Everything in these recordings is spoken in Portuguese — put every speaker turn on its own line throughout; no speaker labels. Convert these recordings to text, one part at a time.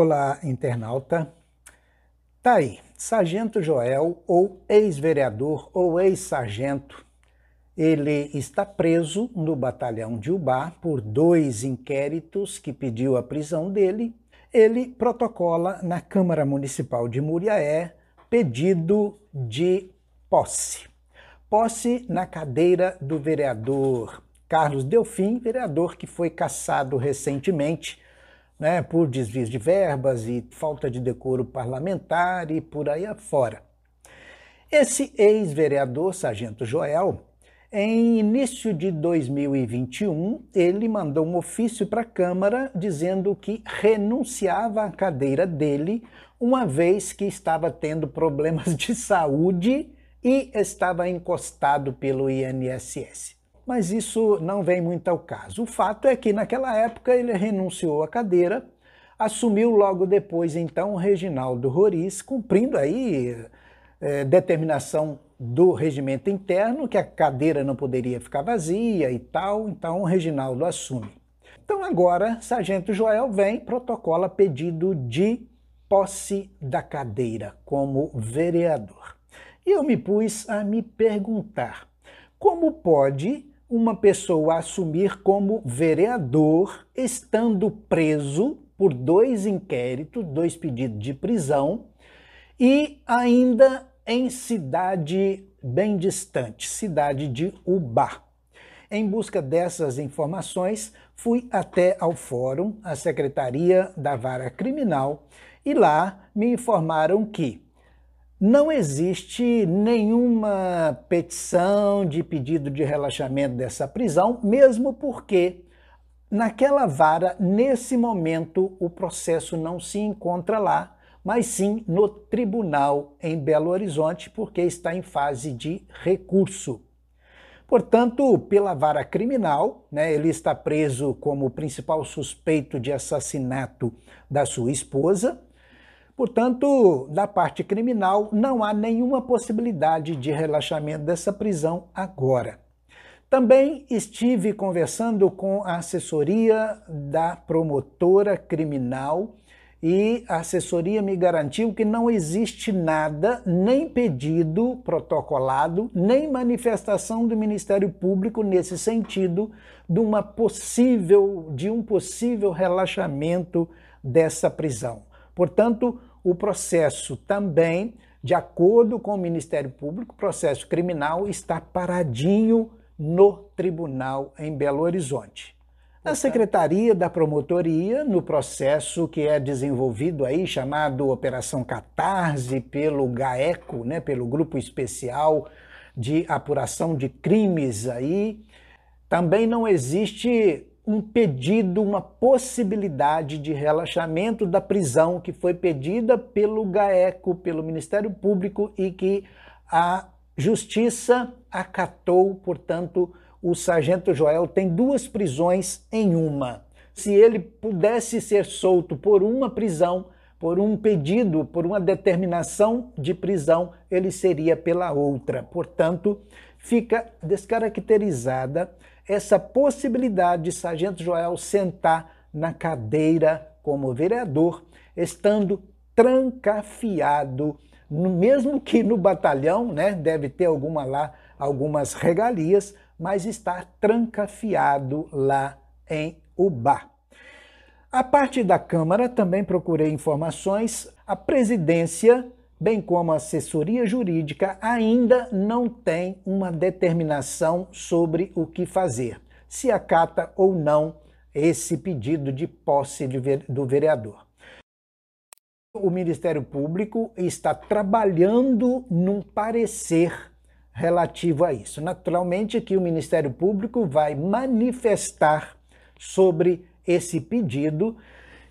Olá, internauta. Tá aí, Sargento Joel, ou ex-vereador ou ex-sargento, ele está preso no batalhão de Ubá por dois inquéritos que pediu a prisão dele. Ele protocola na Câmara Municipal de Muriaé pedido de posse. Posse na cadeira do vereador Carlos Delfim, vereador que foi cassado recentemente né, por desvios de verbas e falta de decoro parlamentar e por aí afora. Esse ex-vereador, Sargento Joel, em início de 2021, ele mandou um ofício para a Câmara dizendo que renunciava à cadeira dele, uma vez que estava tendo problemas de saúde e estava encostado pelo INSS mas isso não vem muito ao caso. O fato é que naquela época ele renunciou à cadeira, assumiu logo depois então Reginaldo Roriz, cumprindo aí é, determinação do regimento interno que a cadeira não poderia ficar vazia e tal, então o Reginaldo assume. Então agora Sargento Joel vem, protocola pedido de posse da cadeira como vereador. E eu me pus a me perguntar, como pode uma pessoa assumir como vereador, estando preso por dois inquéritos, dois pedidos de prisão, e ainda em cidade bem distante, cidade de Ubá. Em busca dessas informações, fui até ao fórum, a Secretaria da Vara Criminal, e lá me informaram que não existe nenhuma petição de pedido de relaxamento dessa prisão, mesmo porque naquela vara, nesse momento, o processo não se encontra lá, mas sim no tribunal em Belo Horizonte, porque está em fase de recurso. Portanto, pela vara criminal, né, ele está preso como principal suspeito de assassinato da sua esposa, Portanto, da parte criminal, não há nenhuma possibilidade de relaxamento dessa prisão agora. Também estive conversando com a assessoria da promotora criminal e a assessoria me garantiu que não existe nada, nem pedido protocolado, nem manifestação do Ministério Público nesse sentido de uma possível de um possível relaxamento dessa prisão. Portanto, o processo também, de acordo com o Ministério Público, o processo criminal está paradinho no tribunal em Belo Horizonte. Na Secretaria da Promotoria, no processo que é desenvolvido aí, chamado Operação Catarse, pelo GAECO, né, pelo Grupo Especial de Apuração de Crimes aí, também não existe um pedido, uma possibilidade de relaxamento da prisão que foi pedida pelo GAECO, pelo Ministério Público e que a Justiça acatou, portanto, o Sargento Joel tem duas prisões em uma. Se ele pudesse ser solto por uma prisão, por um pedido, por uma determinação de prisão, ele seria pela outra. Portanto, fica descaracterizada essa possibilidade de Sargento Joel sentar na cadeira como vereador, estando trancafiado, mesmo que no batalhão, né, deve ter alguma lá, algumas regalias, mas está trancafiado lá em Ubá. A parte da Câmara também procurei informações. A presidência bem como a assessoria jurídica, ainda não tem uma determinação sobre o que fazer, se acata ou não esse pedido de posse do vereador. O Ministério Público está trabalhando num parecer relativo a isso. Naturalmente que o Ministério Público vai manifestar sobre esse pedido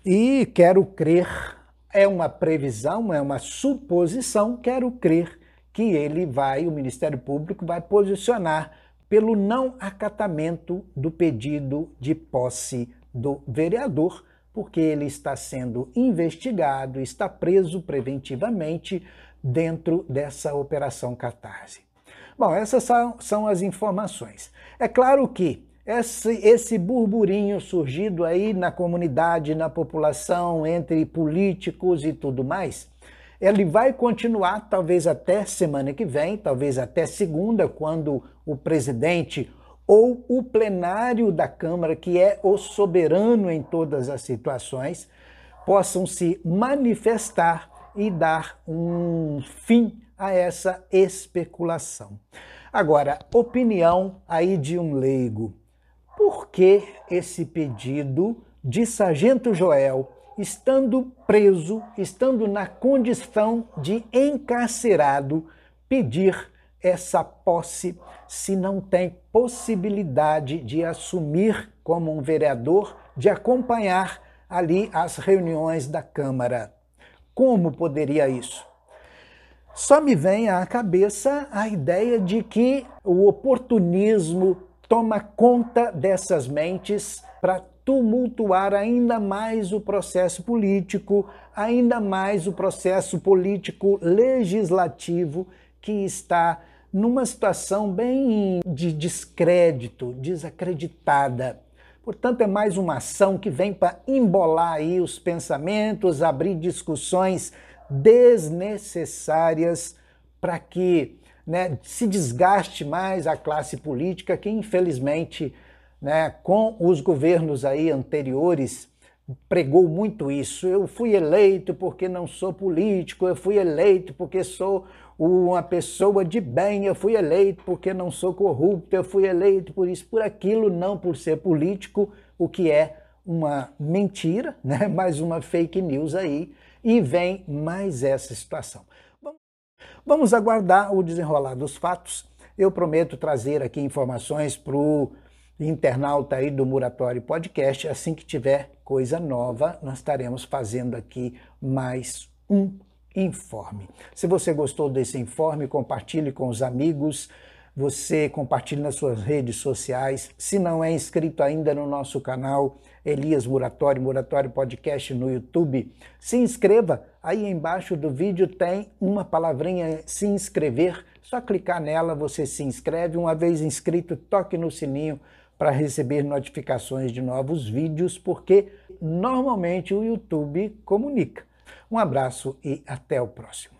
e quero crer é uma previsão, é uma suposição, quero crer que ele vai, o Ministério Público vai posicionar pelo não acatamento do pedido de posse do vereador, porque ele está sendo investigado, está preso preventivamente dentro dessa operação Catarse. Bom, essas são, são as informações. É claro que esse, esse burburinho surgido aí na comunidade, na população, entre políticos e tudo mais, ele vai continuar talvez até semana que vem, talvez até segunda, quando o presidente ou o plenário da Câmara, que é o soberano em todas as situações, possam se manifestar e dar um fim a essa especulação. Agora, opinião aí de um leigo. Que esse pedido de Sargento Joel, estando preso, estando na condição de encarcerado, pedir essa posse se não tem possibilidade de assumir como um vereador, de acompanhar ali as reuniões da Câmara. Como poderia isso? Só me vem à cabeça a ideia de que o oportunismo toma conta dessas mentes para tumultuar ainda mais o processo político, ainda mais o processo político legislativo que está numa situação bem de descrédito, desacreditada. Portanto, é mais uma ação que vem para embolar aí os pensamentos, abrir discussões desnecessárias para que né, se desgaste mais a classe política que, infelizmente, né, com os governos aí anteriores, pregou muito isso. Eu fui eleito porque não sou político, eu fui eleito porque sou uma pessoa de bem, eu fui eleito porque não sou corrupto, eu fui eleito por isso, por aquilo, não por ser político, o que é uma mentira, né? mais uma fake news aí, e vem mais essa situação. Vamos aguardar o desenrolar dos fatos. Eu prometo trazer aqui informações para o internauta aí do Muratório Podcast. Assim que tiver coisa nova, nós estaremos fazendo aqui mais um informe. Se você gostou desse informe, compartilhe com os amigos, você compartilhe nas suas redes sociais. Se não é inscrito ainda no nosso canal Elias Muratório, Muratório Podcast no YouTube, se inscreva. Aí embaixo do vídeo tem uma palavrinha se inscrever. Só clicar nela, você se inscreve. Uma vez inscrito, toque no sininho para receber notificações de novos vídeos, porque normalmente o YouTube comunica. Um abraço e até o próximo.